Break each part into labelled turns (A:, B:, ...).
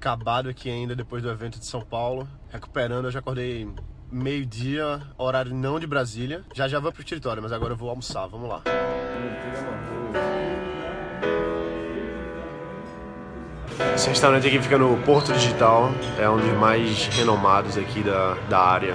A: acabado aqui ainda depois do evento de São Paulo, recuperando. Eu já acordei meio-dia, horário não de Brasília. Já já vou pro escritório, mas agora eu vou almoçar. Vamos lá. Esse restaurante aqui fica no Porto Digital, é um dos mais renomados aqui da, da área.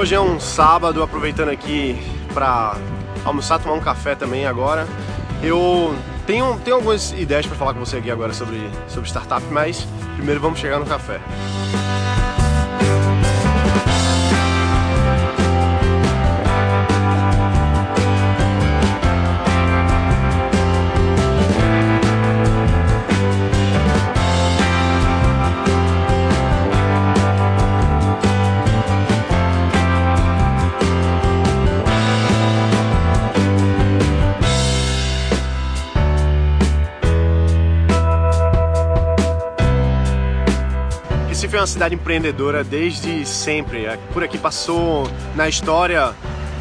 A: Hoje é um sábado, aproveitando aqui para almoçar, tomar um café também agora. Eu tenho, tenho algumas ideias para falar com você aqui agora sobre, sobre startup, mas primeiro vamos chegar no café. Recife é uma cidade empreendedora desde sempre. Por aqui passou na história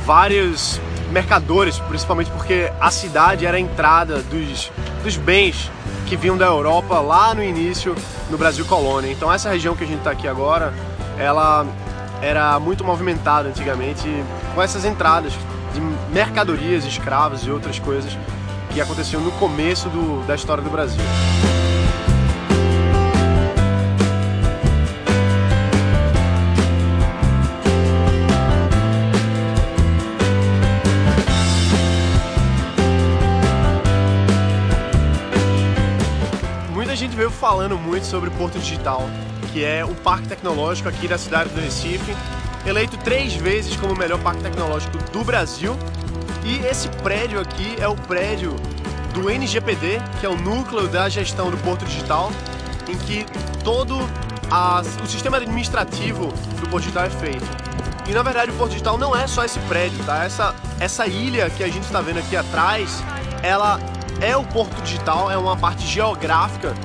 A: vários mercadores, principalmente porque a cidade era a entrada dos, dos bens que vinham da Europa lá no início no Brasil colônia. Então essa região que a gente está aqui agora, ela era muito movimentada antigamente com essas entradas de mercadorias, escravos e outras coisas que aconteciam no começo do, da história do Brasil. Falando muito sobre Porto Digital, que é o parque tecnológico aqui da cidade do Recife, eleito três vezes como o melhor parque tecnológico do Brasil. E esse prédio aqui é o prédio do NGPD, que é o núcleo da gestão do Porto Digital, em que todo a, o sistema administrativo do Porto Digital é feito. E na verdade o Porto Digital não é só esse prédio, tá? Essa, essa ilha que a gente está vendo aqui atrás, ela é o Porto Digital, é uma parte geográfica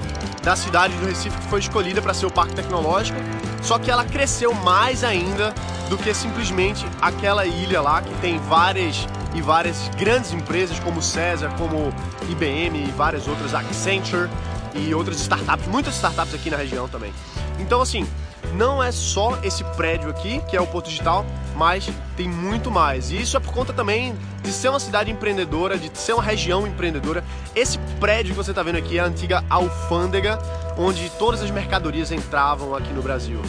A: da cidade do Recife que foi escolhida para ser o parque tecnológico, só que ela cresceu mais ainda do que simplesmente aquela ilha lá que tem várias e várias grandes empresas como César, como IBM e várias outras, Accenture e outras startups, muitas startups aqui na região também. Então assim, não é só esse prédio aqui, que é o Porto Digital, mas tem muito mais. E isso é por conta também de ser uma cidade empreendedora, de ser uma região empreendedora. Esse prédio que você está vendo aqui é a antiga alfândega, onde todas as mercadorias entravam aqui no Brasil.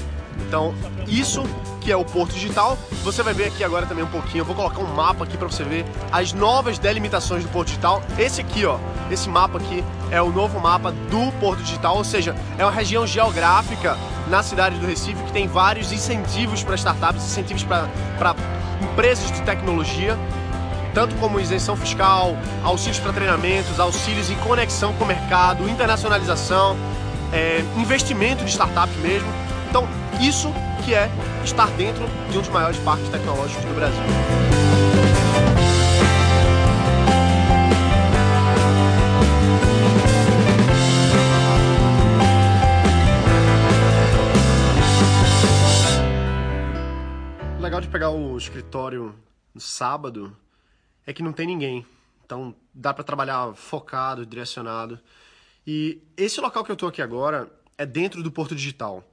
A: Então, isso que é o Porto Digital, você vai ver aqui agora também um pouquinho. Eu vou colocar um mapa aqui para você ver as novas delimitações do Porto Digital. Esse aqui, ó, esse mapa aqui é o novo mapa do Porto Digital, ou seja, é uma região geográfica na cidade do Recife que tem vários incentivos para startups, incentivos para empresas de tecnologia tanto como isenção fiscal, auxílios para treinamentos, auxílios em conexão com o mercado, internacionalização, é, investimento de startups mesmo. Então, isso que é estar dentro de um dos maiores parques tecnológicos do Brasil. O legal de pegar o escritório no sábado é que não tem ninguém. Então dá para trabalhar focado, direcionado. E esse local que eu estou aqui agora é dentro do Porto Digital.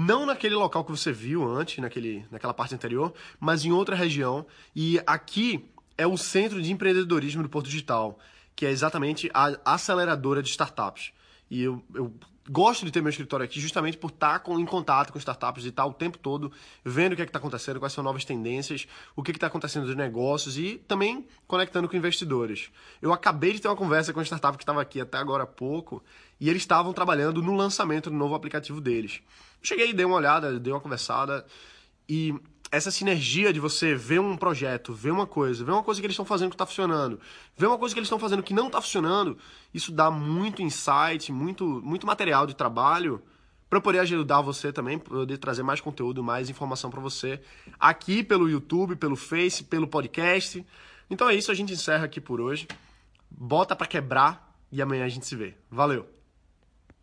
A: Não naquele local que você viu antes, naquele, naquela parte anterior, mas em outra região. E aqui é o centro de empreendedorismo do Porto Digital, que é exatamente a aceleradora de startups. E eu, eu gosto de ter meu escritório aqui justamente por estar com, em contato com startups e estar o tempo todo vendo o que é está acontecendo, quais são novas tendências, o que está acontecendo nos negócios e também conectando com investidores. Eu acabei de ter uma conversa com uma startup que estava aqui até agora há pouco e eles estavam trabalhando no lançamento do novo aplicativo deles. Cheguei, dei uma olhada, dei uma conversada e essa sinergia de você ver um projeto, ver uma coisa, ver uma coisa que eles estão fazendo que está funcionando, ver uma coisa que eles estão fazendo que não está funcionando, isso dá muito insight, muito, muito material de trabalho para poder ajudar você também, poder trazer mais conteúdo, mais informação para você aqui pelo YouTube, pelo Face, pelo podcast. Então é isso, a gente encerra aqui por hoje. Bota para quebrar e amanhã a gente se vê. Valeu.